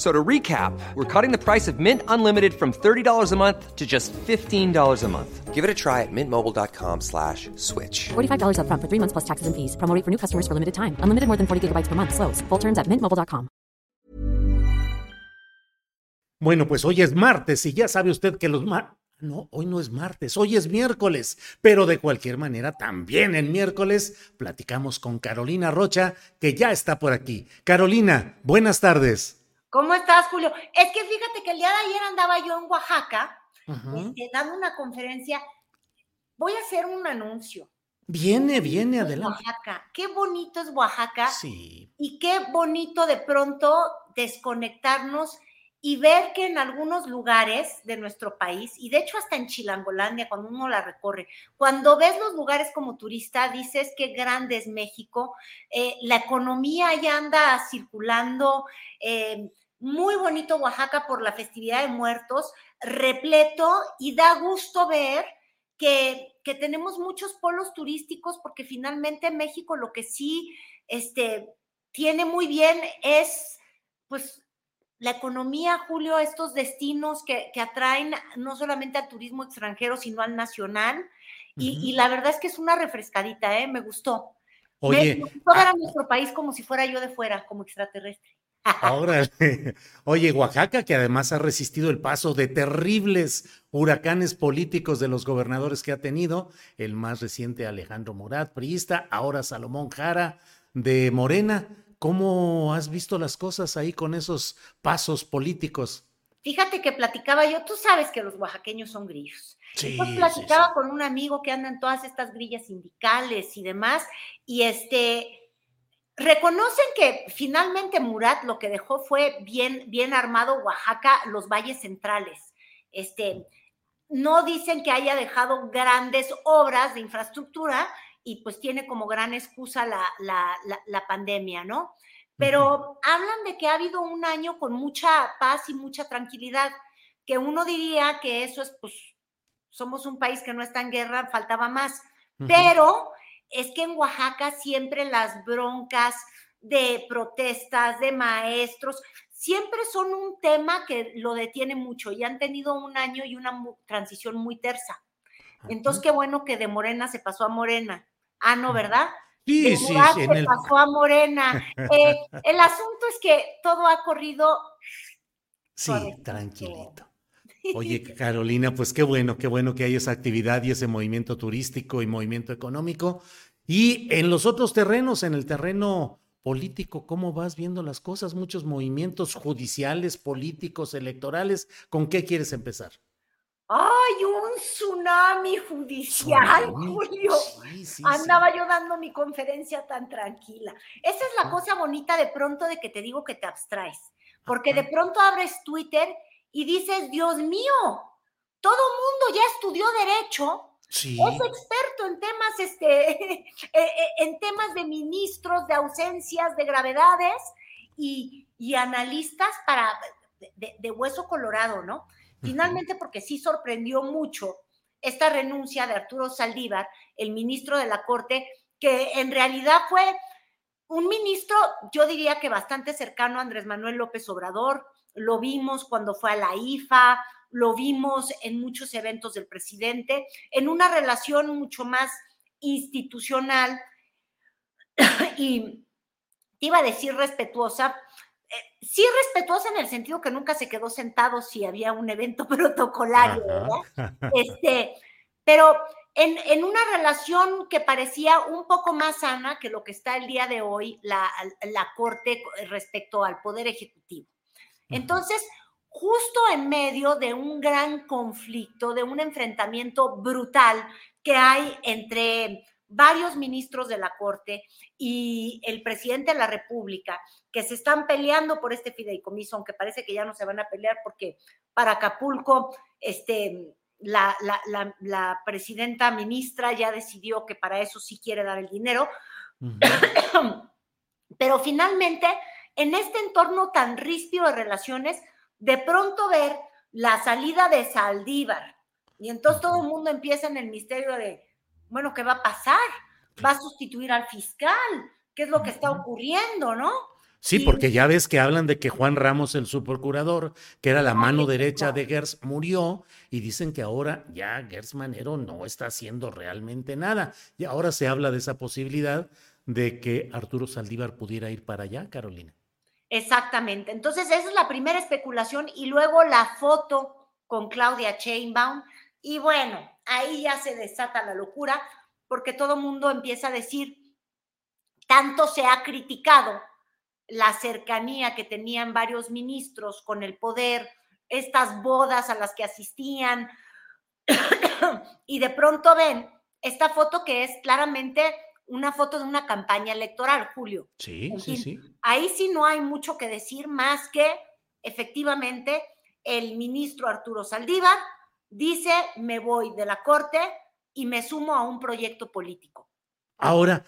So to recap, we're cutting the price of Mint Unlimited from $30 a month to just $15 a month. Give it a try at mintmobile.com slash switch. $45 up front for three months plus taxes and fees. Promo rate for new customers for limited time. Unlimited more than 40 gigabytes per month. Slows. Full terms at mintmobile.com. Bueno, pues hoy es martes y ya sabe usted que los mar... No, hoy no es martes, hoy es miércoles, pero de cualquier manera también en miércoles platicamos con Carolina Rocha, que ya está por aquí. Carolina, buenas tardes. ¿Cómo estás, Julio? Es que fíjate que el día de ayer andaba yo en Oaxaca este, dando una conferencia. Voy a hacer un anuncio. Viene, viene, adelante. Oaxaca. Qué bonito es Oaxaca. Sí. Y qué bonito de pronto desconectarnos y ver que en algunos lugares de nuestro país, y de hecho hasta en Chilangolandia, cuando uno la recorre, cuando ves los lugares como turista, dices qué grande es México, eh, la economía ya anda circulando, eh, muy bonito Oaxaca por la festividad de muertos, repleto y da gusto ver que, que, tenemos muchos polos turísticos porque finalmente México lo que sí este, tiene muy bien es pues la economía, Julio, estos destinos que, que atraen no solamente al turismo extranjero, sino al nacional. Y, uh -huh. y la verdad es que es una refrescadita, ¿eh? Me gustó. Oye, me, gustó ver a nuestro país como si fuera yo de fuera, como extraterrestre. Ahora, oye, Oaxaca, que además ha resistido el paso de terribles huracanes políticos de los gobernadores que ha tenido, el más reciente Alejandro Murat, priista, ahora Salomón Jara de Morena. ¿Cómo has visto las cosas ahí con esos pasos políticos? Fíjate que platicaba yo, tú sabes que los oaxaqueños son grillos. Sí, platicaba sí, sí. con un amigo que anda en todas estas grillas sindicales y demás, y este, reconocen que finalmente Murat lo que dejó fue bien, bien armado Oaxaca, los valles centrales. Este, no dicen que haya dejado grandes obras de infraestructura y pues tiene como gran excusa la, la, la, la pandemia, ¿no? Pero uh -huh. hablan de que ha habido un año con mucha paz y mucha tranquilidad, que uno diría que eso es, pues, somos un país que no está en guerra, faltaba más. Uh -huh. Pero es que en Oaxaca siempre las broncas de protestas, de maestros, siempre son un tema que lo detiene mucho y han tenido un año y una transición muy tersa. Entonces, qué bueno que de Morena se pasó a Morena. Ah, no, ¿verdad? Sí, de sí. Se el... pasó a Morena. Eh, el asunto es que todo ha corrido. Sí, tranquilito. Oye, Carolina, pues qué bueno, qué bueno que hay esa actividad y ese movimiento turístico y movimiento económico. Y en los otros terrenos, en el terreno político, ¿cómo vas viendo las cosas? Muchos movimientos judiciales, políticos, electorales. ¿Con qué quieres empezar? ¡Ay, un tsunami judicial, tsunami. Julio! Sí, sí, Andaba sí. yo dando mi conferencia tan tranquila. Esa es la ah. cosa bonita de pronto de que te digo que te abstraes. Porque de pronto abres Twitter y dices, Dios mío, todo mundo ya estudió derecho, Sí. Es experto en temas, este, en temas de ministros, de ausencias, de gravedades y, y analistas para de, de, hueso colorado, ¿no? Finalmente, porque sí sorprendió mucho esta renuncia de Arturo Saldívar, el ministro de la Corte, que en realidad fue un ministro, yo diría que bastante cercano a Andrés Manuel López Obrador, lo vimos cuando fue a la IFA, lo vimos en muchos eventos del presidente, en una relación mucho más institucional y te iba a decir respetuosa, eh, sí respetuosa en el sentido que nunca se quedó sentado si había un evento protocolario, ¿verdad? Este, pero en, una relación que parecía un poco más sana que lo que está el día de hoy la, la Corte respecto al Poder Ejecutivo. Entonces, justo en medio de un gran conflicto, de un enfrentamiento brutal que hay entre varios ministros de la Corte y el presidente de la República, que se están peleando por este fideicomiso, aunque parece que ya no se van a pelear porque para Acapulco, este, la, la, presidenta ministra ya decidió que para eso sí quiere dar el dinero. Pero finalmente, en este entorno tan ríspido de relaciones, de pronto ver la salida de Saldívar, y entonces todo el mundo empieza en el misterio de, bueno, ¿qué va a pasar? ¿Va a sustituir al fiscal? ¿Qué es lo que está ocurriendo, no? Sí, porque ya ves que hablan de que Juan Ramos, el subprocurador, que era la mano derecha de Gers, murió y dicen que ahora ya Gers Manero no está haciendo realmente nada. Y ahora se habla de esa posibilidad de que Arturo Saldívar pudiera ir para allá, Carolina. Exactamente. Entonces, esa es la primera especulación y luego la foto con Claudia Chainbaum. Y bueno, ahí ya se desata la locura porque todo mundo empieza a decir, tanto se ha criticado la cercanía que tenían varios ministros con el poder, estas bodas a las que asistían, y de pronto ven esta foto que es claramente una foto de una campaña electoral, Julio. Sí, sí, sí. Ahí sí no hay mucho que decir más que efectivamente el ministro Arturo Saldívar dice, me voy de la corte y me sumo a un proyecto político. Ahora,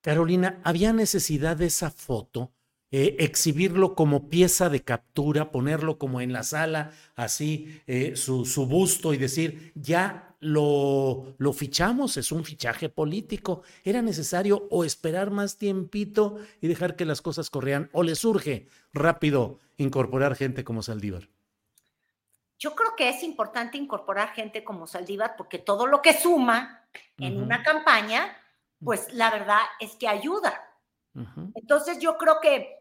Carolina, ¿había necesidad de esa foto? Eh, exhibirlo como pieza de captura, ponerlo como en la sala, así, eh, su, su, busto y decir, ya lo, lo fichamos, es un fichaje político. ¿Era necesario o esperar más tiempito y dejar que las cosas corrieran? ¿O le surge rápido incorporar gente como Saldívar? Yo creo que es importante incorporar gente como Saldívar porque todo lo que suma en una campaña pues la verdad es que ayuda. Entonces yo creo que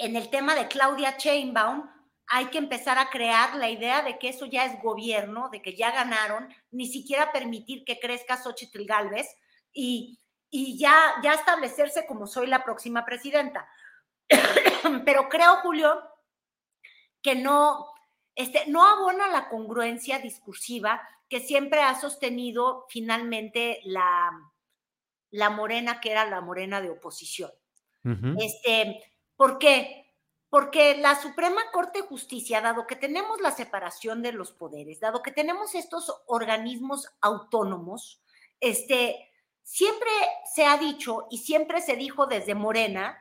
en el tema de Claudia Chainbaum hay que empezar a crear la idea de que eso ya es gobierno, de que ya ganaron, ni siquiera permitir que crezca Xochitl Galvez y, y ya, ya establecerse como soy la próxima presidenta. Pero creo, Julio, que no, este, no abona la congruencia discursiva que siempre ha sostenido finalmente la, la morena que era la morena de oposición. este, ¿Por qué? Porque la Suprema Corte de Justicia, dado que tenemos la separación de los poderes, dado que tenemos estos organismos autónomos, este, siempre se ha dicho y siempre se dijo desde Morena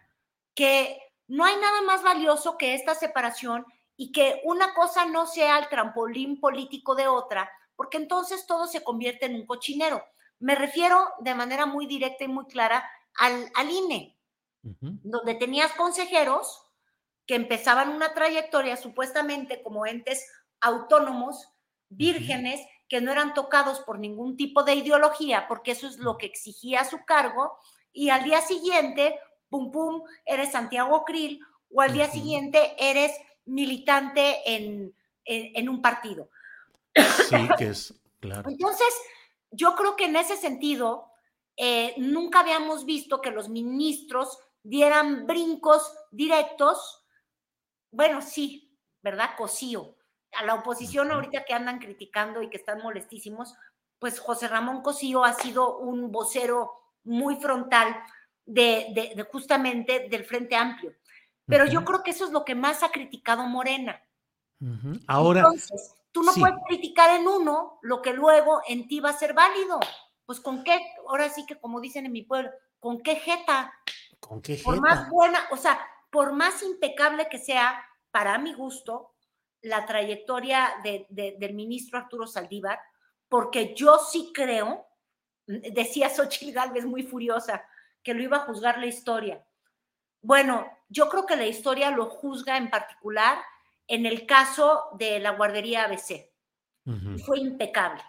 que no hay nada más valioso que esta separación y que una cosa no sea el trampolín político de otra, porque entonces todo se convierte en un cochinero. Me refiero de manera muy directa y muy clara al, al INE, donde tenías consejeros que empezaban una trayectoria supuestamente como entes autónomos, vírgenes, que no eran tocados por ningún tipo de ideología, porque eso es lo que exigía su cargo, y al día siguiente, pum, pum, eres Santiago Krill, o al día siguiente eres militante en, en un partido. Sí, que es, claro. Entonces, yo creo que en ese sentido, eh, nunca habíamos visto que los ministros dieran brincos directos. Bueno, sí, ¿verdad? Cosío. A la oposición ahorita que andan criticando y que están molestísimos, pues José Ramón Cosío ha sido un vocero muy frontal de, justamente del Frente Amplio. Pero yo creo que eso es lo que más ha criticado Morena. Ahora, Entonces, Tú no puedes criticar en uno lo que luego en ti va a ser válido. Pues con qué, ahora sí que como dicen en mi pueblo, ¿con qué jeta? ¿Con qué jeta? Por más buena, o sea, por más impecable que sea, para mi gusto, la trayectoria del ministro Arturo Saldívar, porque yo sí creo, decía Xochitl Galvez muy furiosa, que lo iba a juzgar la historia. Bueno, yo creo que la historia lo juzga en particular en el caso de la guardería ABC. Fue impecable,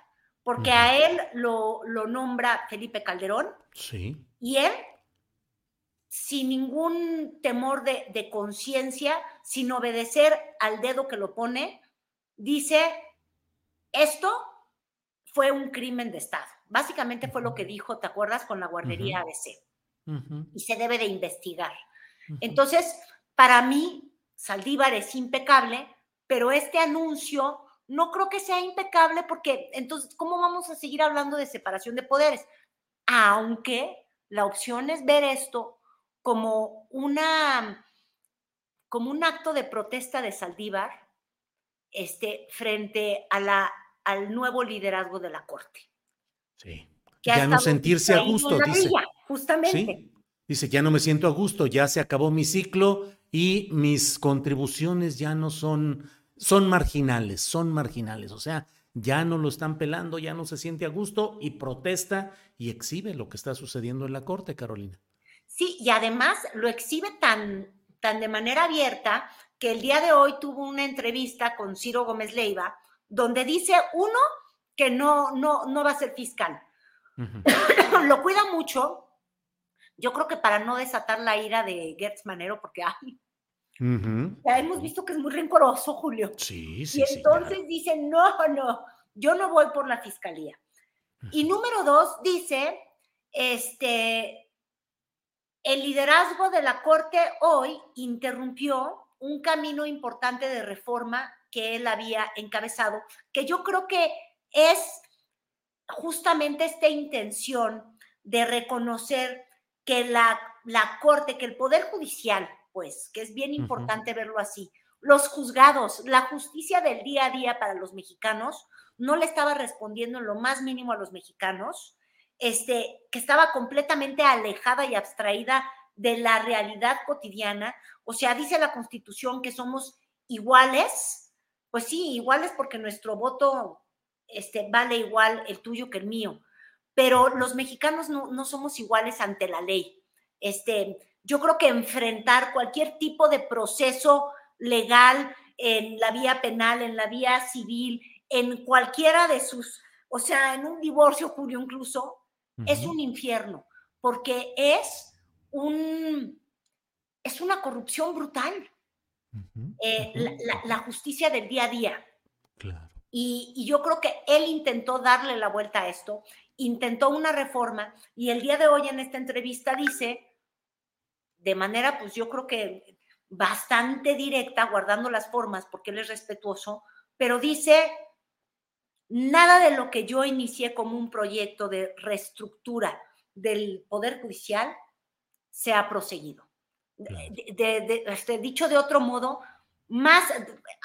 porque a él lo, lo, nombra Felipe Calderón. Sí. Y él sin ningún temor de, de conciencia, sin obedecer al dedo que lo pone, dice, esto fue un crimen de Estado. Básicamente fue lo que dijo, ¿te acuerdas? Con la guardería ABC. Y se debe de investigar. Entonces, para mí, Saldívar es impecable, pero este anuncio no creo que sea impecable porque entonces, ¿cómo vamos a seguir hablando de separación de poderes? Aunque la opción es ver esto como una como un acto de protesta de Saldívar este, frente a la, al nuevo liderazgo de la Corte. Sí. ya no sentirse a gusto, dice. justamente. Dice, ya no me siento a gusto, ya se acabó mi ciclo y mis contribuciones ya no son, son marginales, son marginales. O sea, ya no lo están pelando, ya no se siente a gusto y protesta y exhibe lo que está sucediendo en la Corte, Carolina. Sí, y además lo exhibe tan, tan de manera abierta que el día de hoy tuvo una entrevista con Ciro Gómez Leiva, donde dice, uno, que no, no, no va a ser fiscal. lo cuida mucho, yo creo que para no desatar la ira de Gertz Manero, porque ay, ya hemos visto que es muy rencoroso, Julio. Sí, sí. Y entonces dice, no, no, yo no voy por la fiscalía. Y número dos, dice, este, el liderazgo de la Corte hoy interrumpió un camino importante de reforma que él había encabezado, que yo creo que es justamente esta intención de reconocer que la, la Corte, que el Poder Judicial, pues, que es bien importante verlo así, los juzgados, la justicia del día a día para los mexicanos, no le estaba respondiendo en lo más mínimo a los mexicanos, este, que estaba completamente alejada y abstraída de la realidad cotidiana. O sea, dice la Constitución que somos iguales, pues sí, iguales porque nuestro voto este, vale igual el tuyo que el mío, pero los mexicanos no, somos iguales ante la ley. Este, yo creo que enfrentar cualquier tipo de proceso legal en la vía penal, en la vía civil, en cualquiera de sus, o sea, en un divorcio, Julio, incluso, es un infierno, porque es un, es una corrupción brutal. Eh, la, justicia del día a día. Y, y, yo creo que él intentó darle la vuelta a esto, intentó una reforma y el día de hoy en esta entrevista dice, de manera, pues yo creo que bastante directa, guardando las formas porque él es respetuoso, pero dice, nada de lo que yo inicié como un proyecto de reestructura del Poder Judicial se ha proseguido. De, este, dicho de otro modo, más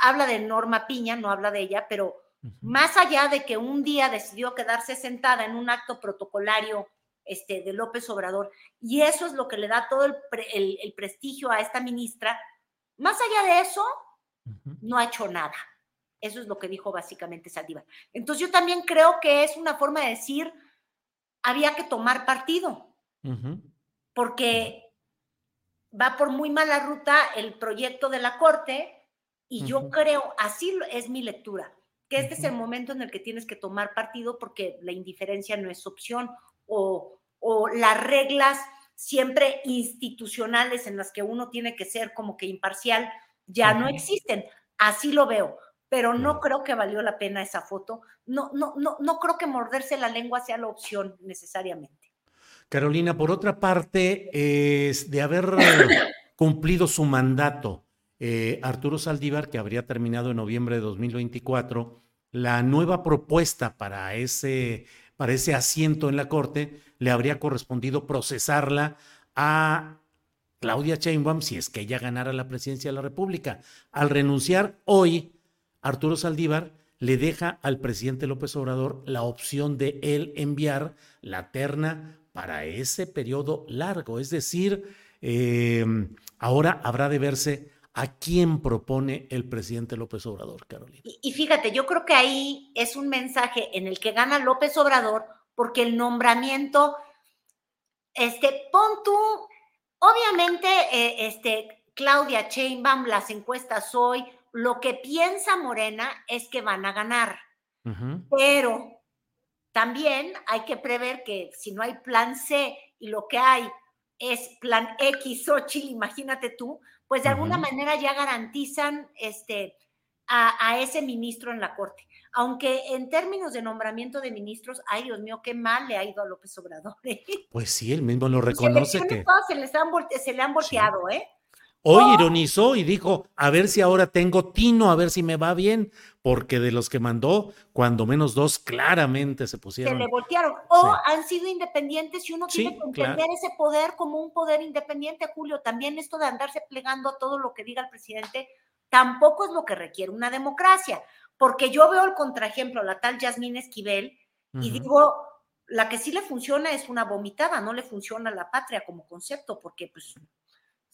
habla de Norma Piña, no habla de ella, pero más allá de que un día decidió quedarse sentada en un acto protocolario este, de López Obrador, y eso es lo que le da todo el, el, prestigio a esta ministra, más allá de eso, no ha hecho nada. Eso es lo que dijo básicamente Saldívar. Entonces yo también creo que es una forma de decir, había que tomar partido. Porque va por muy mala ruta el proyecto de la Corte y yo creo, así es mi lectura, que este es el momento en el que tienes que tomar partido porque la indiferencia no es opción o, o las reglas siempre institucionales en las que uno tiene que ser como que imparcial ya no existen. Así lo veo, pero no creo que valió la pena esa foto. No, no, no, no creo que morderse la lengua sea la opción necesariamente. Carolina, por otra parte, es de haber cumplido su mandato, eh, Arturo Saldívar, que habría terminado en noviembre de 2024, la nueva propuesta para ese, para ese asiento en la Corte le habría correspondido procesarla a Claudia Sheinbaum si es que ella ganara la presidencia de la República. Al renunciar hoy, Arturo Saldívar le deja al presidente López Obrador la opción de él enviar la terna para ese periodo largo. Es decir, em, ahora habrá de verse a quién propone el presidente López Obrador, Carolina. Y, fíjate, yo creo que ahí es un mensaje en el que gana López Obrador porque el nombramiento, este, pon tú, obviamente, eh, este, Claudia Sheinbaum, las encuestas hoy, lo que piensa Morena es que van a ganar. Pero también hay que prever que si no hay plan C y lo que hay es plan X, Xochitl, imagínate tú, pues de alguna manera ya garantizan este, a, ese ministro en la Corte. Aunque en términos de nombramiento de ministros, ay Dios mío, qué mal le ha ido a López Obrador. ¿eh? Pues sí, él mismo lo reconoce que... Se, les han, se le han volteado, ¿eh? Hoy oh. ironizó y dijo, a ver si ahora tengo tino, a ver si me va bien, porque de los que mandó, cuando menos dos claramente se pusieron. Se le voltearon. O han sido independientes y uno tiene que entender ese poder como un poder independiente, Julio. También esto de andarse plegando a todo lo que diga el presidente, tampoco es lo que requiere una democracia. Porque yo veo el contraejemplo, la tal Yasmín Esquivel, y digo, la que sí le funciona es una vomitada, no le funciona la patria como concepto, porque pues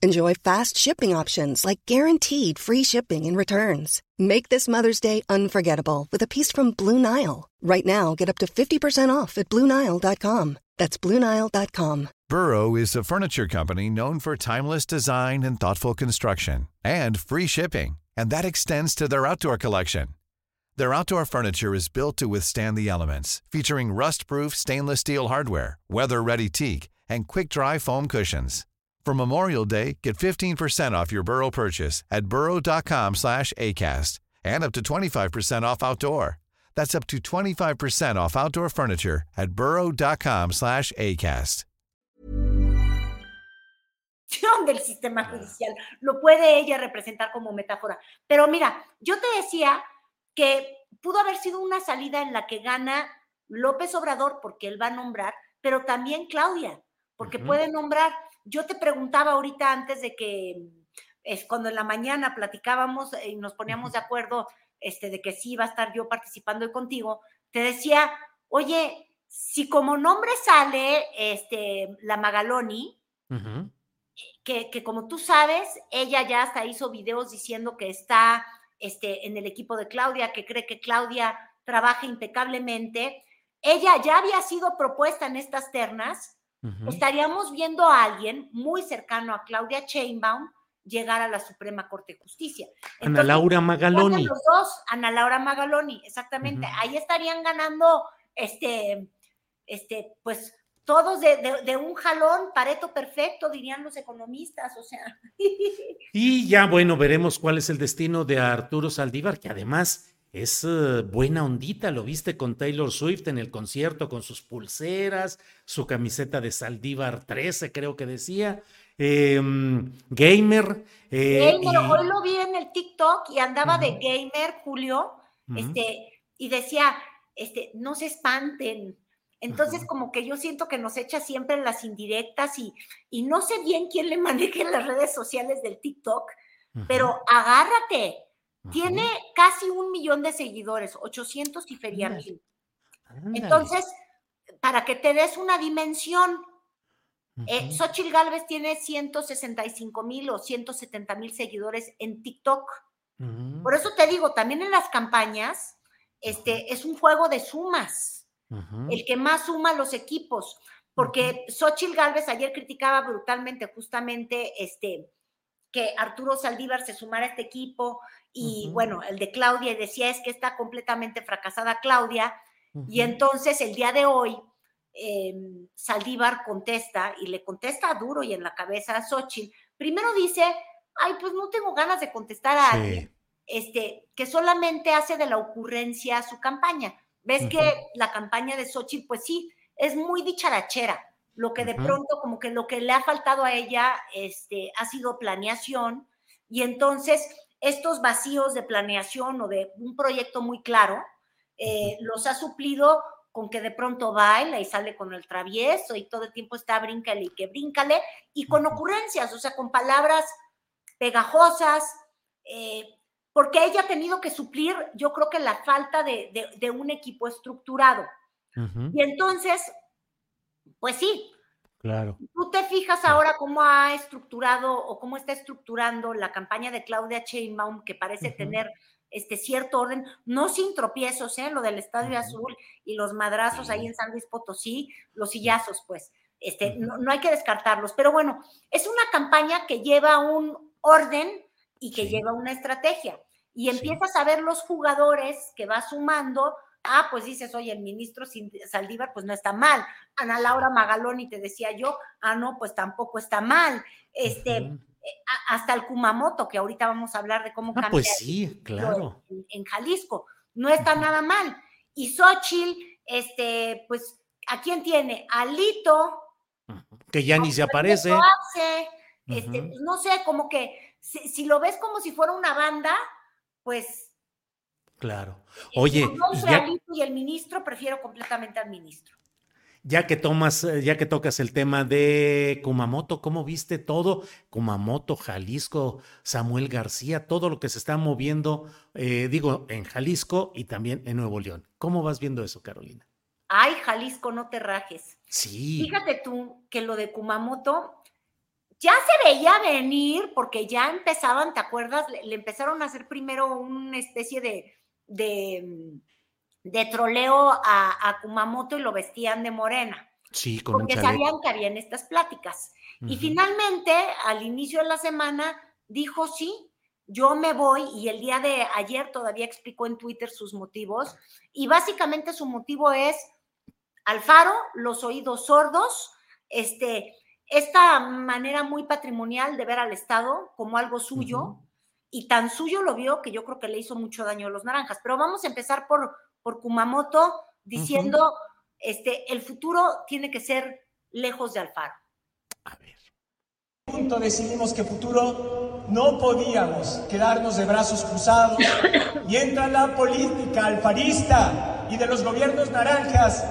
Enjoy fast shipping options like guaranteed free shipping and returns. Make this Mother's Day unforgettable with a piece from Blue Nile. Right now, get up to 50% off at BlueNile.com. That's BlueNile.com. Burrow is a furniture company known for timeless design and thoughtful construction and free shipping, and that extends to their outdoor collection. Their outdoor furniture is built to withstand the elements, featuring rust proof stainless steel hardware, weather ready teak, and quick dry foam cushions. For Memorial Day, get 15% off your Burrow purchase at burrow.com slash ACAST and up to 25% off outdoor. That's up to 25% off outdoor furniture at burrow.com slash ACAST. del sistema judicial. Lo puede ella representar como metáfora. Pero mira, yo te decía que pudo haber sido una salida en la que gana López Obrador porque él va a nombrar, pero también Claudia, porque uh -huh. puede nombrar yo te preguntaba ahorita antes de que, es cuando en la mañana platicábamos y nos poníamos de acuerdo este, de que sí iba a estar yo participando hoy contigo, te decía, oye, si como nombre sale este, la Magaloni, que, que, como tú sabes, ella ya hasta hizo videos diciendo que está este, en el equipo de Claudia, que cree que Claudia trabaja impecablemente. Ella ya había sido propuesta en estas ternas estaríamos viendo a alguien muy cercano a Claudia Chainbaum llegar a la Suprema Corte de Justicia. Ana Laura Magaloni. Los dos, Ana Laura Magaloni, exactamente. Ahí estarían ganando, este, este, pues todos de, de, un jalón, pareto perfecto, dirían los economistas, o sea. Y ya, bueno, veremos cuál es el destino de Arturo Saldívar, que además es uh, buena ondita, lo viste con Taylor Swift en el concierto con sus pulseras, su camiseta de Saldívar 13, creo que decía. Eh, gamer. Eh, gamer, y... hoy lo vi en el TikTok y andaba uh -huh. de gamer, Julio, uh -huh. este, y decía, este, no se espanten. Entonces, como que yo siento que nos echa siempre en las indirectas y, y no sé bien quién le maneje las redes sociales del TikTok, pero agárrate tiene casi un millón de seguidores, 800 y feria mil. Entonces, para que te des una dimensión, eh, Xochitl Galvez tiene 165 mil o 170 mil seguidores en TikTok. Por eso te digo, también en las campañas, este, es un juego de sumas. El que más suma los equipos. Porque Xochitl Galvez ayer criticaba brutalmente justamente este, que Arturo Saldívar se sumara a este equipo, y uh -huh. bueno, el de Claudia, decía es que está completamente fracasada Claudia, uh -huh. y entonces el día de hoy eh, Saldívar contesta, y le contesta duro y en la cabeza a Xochitl, primero dice, ay, pues no tengo ganas de contestar a sí. alguien, este, que solamente hace de la ocurrencia su campaña. Ves uh -huh. que la campaña de Xochitl, pues sí, es muy dicharachera, lo que de pronto como que lo que le ha faltado a ella este, ha sido planeación, y entonces estos vacíos de planeación o de un proyecto muy claro, eh, los ha suplido con que de pronto baila y sale con el travieso y todo el tiempo está bríncale y que bríncale, y con ocurrencias, o sea, con palabras pegajosas, eh, porque ella ha tenido que suplir, yo creo que la falta de, de, de un equipo estructurado. Uh -huh. Y entonces, pues sí. Claro. Tú te fijas ahora cómo ha estructurado o cómo está estructurando la campaña de Claudia Sheinbaum, que parece tener este cierto orden, no sin tropiezos, ¿eh? lo del Estadio Azul y los madrazos ahí en San Luis Potosí, los sillazos, pues, este, no, hay que descartarlos, pero bueno, es una campaña que lleva un orden y que lleva una estrategia, y empiezas a ver los jugadores que va sumando, ah, pues dices, oye, el ministro Saldívar, pues no está mal, Ana Laura Magaloni, te decía yo, ah, no, pues tampoco está mal, este, hasta el Kumamoto, que ahorita vamos a hablar de cómo ah, Pues sí, claro. En, Jalisco. No está nada mal. Y Xochitl, este, pues, ¿a quién tiene? Alito. Que ya ni se aparece. este, pues, no sé, como que si, lo ves como si fuera una banda, pues. Claro. Oye. Alito y el ministro, prefiero completamente al ministro ya que tomas, ya que tocas el tema de Kumamoto, ¿cómo viste todo? Kumamoto, Jalisco, Samuel García, todo lo que se está moviendo, eh, digo, en Jalisco y también en Nuevo León. ¿Cómo vas viendo eso, Carolina? Ay, Jalisco, no te rajes. Sí. Fíjate tú que lo de Kumamoto ya se veía venir porque ya empezaban, ¿te acuerdas? Le, empezaron a hacer primero una especie de, de mm, de troleo a, Kumamoto y lo vestían de morena. Sí, con Porque sabían que habían estas pláticas. Y finalmente, al inicio de la semana, dijo sí, yo me voy y el día de ayer todavía explicó en Twitter sus motivos. Y básicamente su motivo es Alfaro, los oídos sordos, este, esta manera muy patrimonial de ver al Estado como algo suyo y tan suyo lo vio que yo creo que le hizo mucho daño a los naranjas. Pero vamos a empezar por por Kumamoto diciendo, este, el futuro tiene que ser lejos de Alfaro. A ver. Punto decidimos que futuro no podíamos quedarnos de brazos cruzados y entra la política alfarista y de los gobiernos naranjas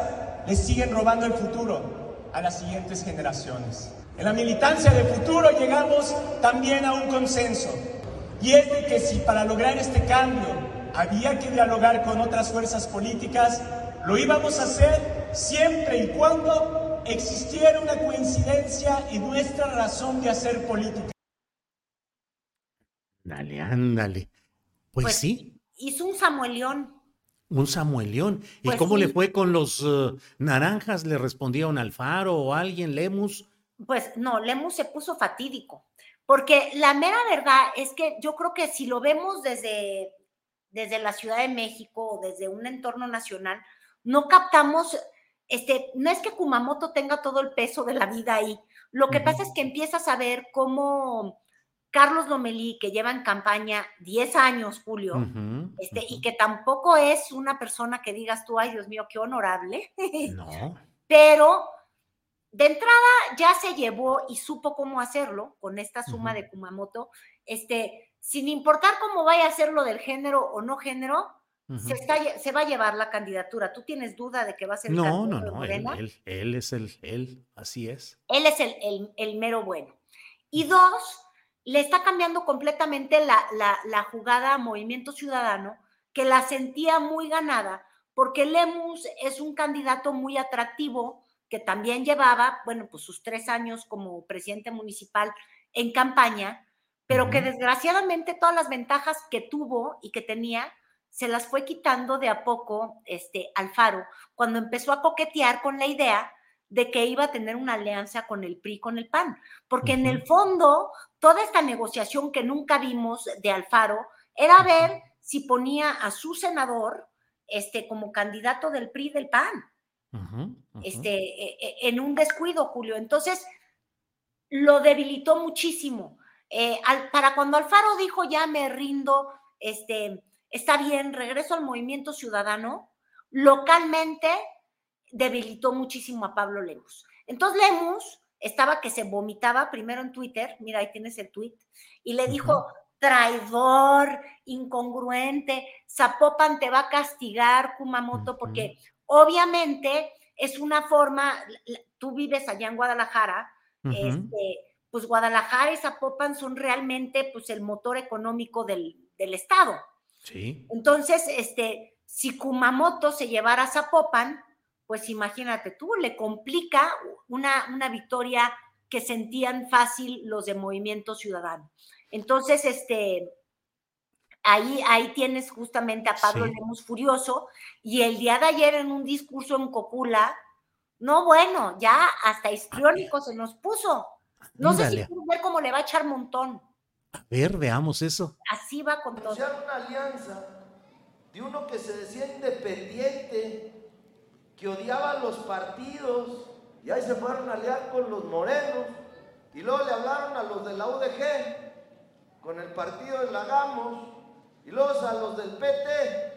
les siguen robando el futuro a las siguientes generaciones. En la militancia de futuro llegamos también a un consenso y es de que si para lograr este cambio había que dialogar con otras fuerzas políticas, lo íbamos a hacer siempre y cuando existiera una coincidencia en nuestra razón de hacer política. Dale, ándale. Pues, pues sí. Hizo un Samuelión. Un Samuelión. ¿Y pues cómo le fue con los eh, naranjas? ¿Le respondieron Alfaro o alguien, Lemus? Pues no, Lemus se puso fatídico. Porque la mera verdad es que yo creo que si lo vemos desde desde la Ciudad de México o desde un entorno nacional, no captamos, este, no es que Kumamoto tenga todo el peso de la vida ahí, lo que pasa es que empiezas a ver cómo Carlos Lomelí, que lleva en campaña 10 años, Julio, este, y que tampoco es una persona que digas tú, ay Dios mío, qué honorable, no. pero de entrada ya se llevó y supo cómo hacerlo con esta suma de Kumamoto, este, sin importar cómo vaya a ser lo del género o no género, se, se, va a llevar la candidatura. ¿Tú tienes duda de que va a ser no, no, no, él, él, es el, él, así es. Él es el, el, mero bueno. Y dos, le está cambiando completamente la, la, la, jugada a Movimiento Ciudadano, que la sentía muy ganada, porque Lemus es un candidato muy atractivo, que también llevaba, bueno, pues sus tres años como presidente municipal en campaña, pero que desgraciadamente todas las ventajas que tuvo y que tenía se las fue quitando de a poco este Alfaro cuando empezó a coquetear con la idea de que iba a tener una alianza con el PRI, con el PAN, porque en el fondo toda esta negociación que nunca vimos de Alfaro era ver si ponía a su senador este como candidato del PRI del PAN. Este e, e, en un descuido, Julio. Entonces lo debilitó muchísimo eh, para cuando Alfaro dijo ya me rindo, este, está bien, regreso al movimiento ciudadano, localmente debilitó muchísimo a Pablo Lemus. Entonces Lemus estaba que se vomitaba primero en Twitter, mira, ahí tienes el tweet, y le dijo, traidor, incongruente, Zapopan te va a castigar, Kumamoto, porque obviamente es una forma, tú vives allá en Guadalajara, este, pues Guadalajara y Zapopan son realmente pues el motor económico del, estado. Sí. Entonces, este, si Kumamoto se llevara a Zapopan, pues imagínate tú, le complica una, una victoria que sentían fácil los de Movimiento Ciudadano. Entonces, este, ahí, ahí tienes justamente a Pablo Lemos Furioso y el día de ayer en un discurso en Cocula, no bueno, ya hasta histriónico se nos puso. No sé si ver cómo le va a echar montón. A ver, veamos eso. Así va con todo. una alianza de uno que se decía independiente, que odiaba los partidos, y ahí se fueron a aliar con los morenos, y luego le hablaron a los de la UDG, con el partido de Lagamos, y luego a los del PT,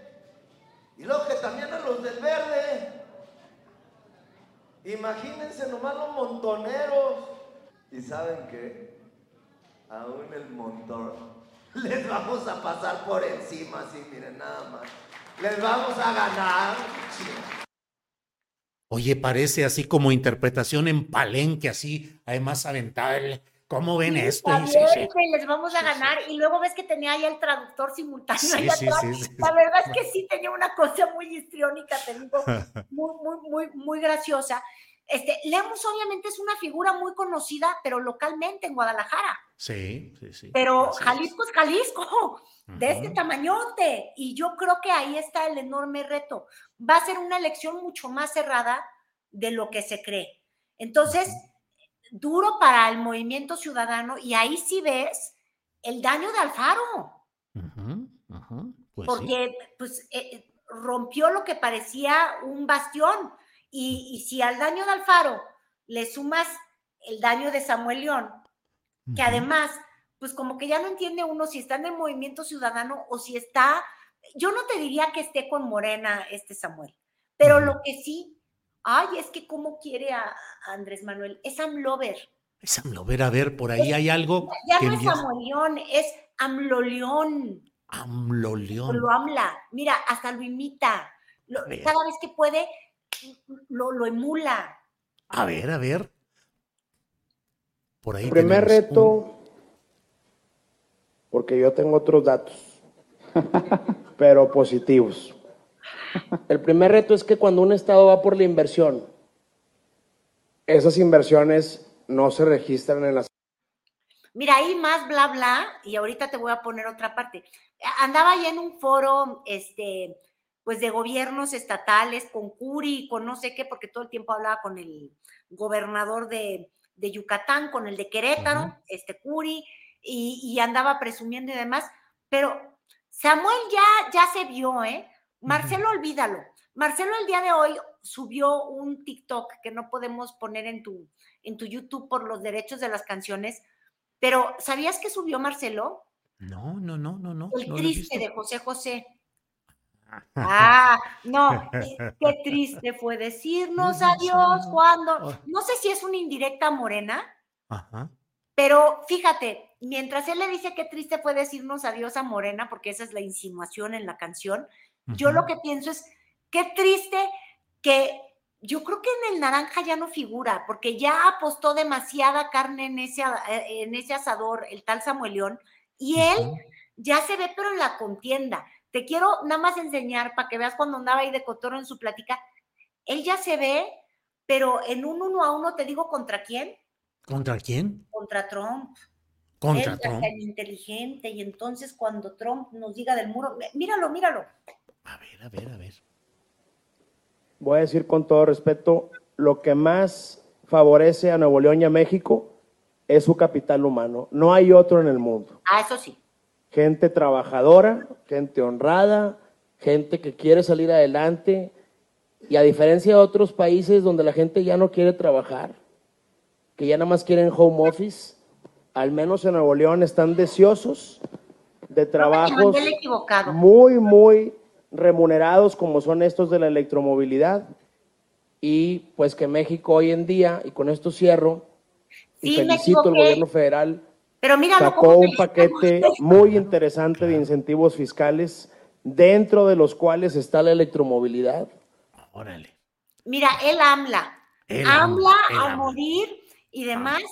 y luego que también a los del Verde. Imagínense nomás los montoneros. Y saben que aún el montón les vamos a pasar por encima, así miren nada más. Les vamos a ganar. Oye, parece así como interpretación en palenque, así, además aventar. ¿Cómo ven esto? les vamos a ganar. Y luego ves que tenía ahí el traductor simultáneo. La verdad es que sí tenía una cosa muy histriónica, te digo, muy, muy, muy, muy graciosa. Este, Lemus obviamente es una figura muy conocida, pero localmente en Guadalajara. Sí, sí, sí. Pero Jalisco es Jalisco, de este tamañote. Y yo creo que ahí está el enorme reto. Va a ser una elección mucho más cerrada de lo que se cree. Entonces, duro para el movimiento ciudadano y ahí sí ves el daño de Alfaro. Pues porque pues, eh, rompió lo que parecía un bastión. Y, si al daño de Alfaro le sumas el daño de Samuel León, que además, pues como que ya no entiende uno si está en el movimiento ciudadano o si está, yo no te diría que esté con Morena este Samuel, pero lo que sí Ay, es que cómo quiere a, Andrés Manuel. Es Amlover. Es Amlover, a ver, por ahí hay algo. Ya no es Samuelión, es Amloleón. Amloleón. Lo amla. Mira, hasta lo imita. cada vez que puede, lo, emula. A ver, a ver. Por ahí. El primer reto, porque yo tengo otros datos, pero positivos. El primer reto es que cuando un Estado va por la inversión, esas inversiones no se registran en las... Mira, ahí más bla bla, y ahorita te voy a poner otra parte. Andaba ya en un foro, este, pues de gobiernos estatales, con Curi, con no sé qué, porque todo el tiempo hablaba con el gobernador de, Yucatán, con el de Querétaro, este Curi, y, y, andaba presumiendo y demás, pero Samuel ya, ya se vio, ¿eh? Marcelo, olvídalo. Marcelo el día de hoy subió un TikTok que no podemos poner en tu, en tu YouTube por los derechos de las canciones, pero ¿sabías que subió Marcelo? No, no, no, no, no. El triste de José José. Ah, no, qué triste fue decirnos adiós cuando, oh. no sé si es una indirecta morena, pero fíjate, mientras él le dice qué triste fue decirnos adiós a Morena, porque esa es la insinuación en la canción, yo lo que pienso es, qué triste que yo creo que en el naranja ya no figura, porque ya apostó demasiada carne en ese, en ese asador, el tal Samuel León, y él ya se ve, pero en la contienda. Te quiero nada más enseñar para que veas cuando andaba ahí de Cotoro en su plática. Él ya se ve, pero en un uno a uno te digo contra quién. ¿Contra quién? Contra Trump. Contra Trump. inteligente y entonces cuando Trump nos diga del muro, míralo, míralo. A ver, a ver, a ver. Voy a decir con todo respeto, lo que más favorece a Nuevo León y a México es su capital humano. No hay otro en el mundo. Ah, eso sí. Gente trabajadora, gente honrada, gente que quiere salir adelante. Y a diferencia de otros países donde la gente ya no quiere trabajar, que ya nada más quieren home office, al menos en Nuevo León están deseosos de trabajos muy, muy remunerados como son estos de la electromovilidad y pues que México hoy en día, y con esto cierro, y felicito al gobierno federal, Pero sacó un paquete muy interesante de incentivos fiscales dentro de los cuales está la electromovilidad. Órale. Mira, él AMLA, AMLA a morir y demás.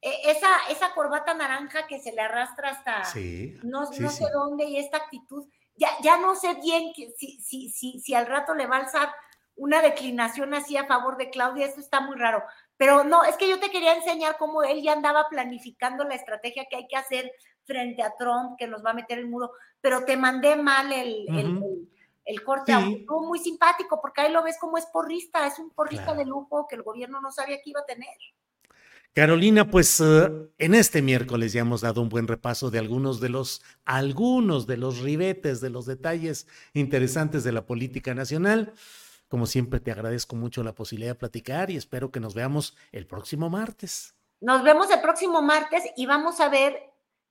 E, esa, esa corbata naranja que se le arrastra hasta no, sé dónde y esta actitud ya, no sé bien si, si, si, si al rato le va a alzar una declinación así a favor de Claudia, eso está muy raro. Pero no, es que yo te quería enseñar cómo él ya andaba planificando la estrategia que hay que hacer frente a Trump, que nos va a meter el muro, pero te mandé mal el, el, corte, estuvo muy simpático, porque ahí lo ves como es porrista, es un porrista de lujo que el gobierno no sabía que iba a tener. Carolina, pues eh, en este miércoles ya hemos dado un buen repaso de algunos de los, algunos de los ribetes, de los detalles interesantes de la política nacional. Como siempre, te agradezco mucho la posibilidad de platicar y espero que nos veamos el próximo martes. Nos vemos el próximo martes y vamos a ver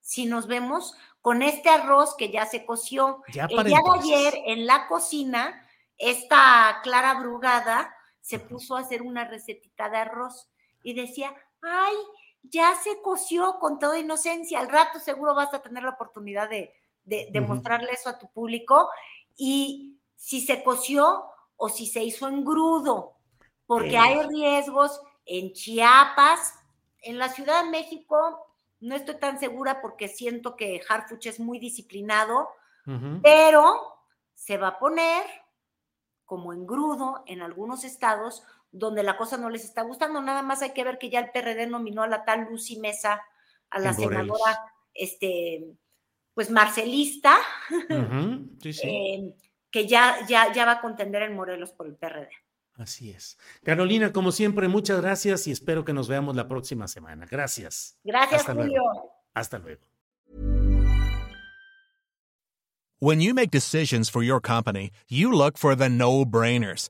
si nos vemos con este arroz que ya se coció. Ya el día de ayer en la cocina, esta Clara Brugada se puso a hacer una recetita de arroz y decía, ay, ya se coció con toda inocencia, al rato seguro vas a tener la oportunidad de, de, mostrarle eso a tu público y si se coció o si se hizo en grudo, porque hay riesgos en Chiapas, en la Ciudad de México, no estoy tan segura porque siento que Harfuch es muy disciplinado, pero se va a poner como en grudo en algunos estados donde la cosa no les está gustando. Nada más hay que ver que ya el PRD nominó a la tal Lucy Mesa, a la senadora, este, pues marcelista, eh, que ya, ya, ya va a contender en Morelos por el PRD. Así es. Carolina, como siempre, muchas gracias y espero que nos veamos la próxima semana. Gracias. Gracias, Julio. Hasta luego. When you make decisions for your company, you look for the no-brainers.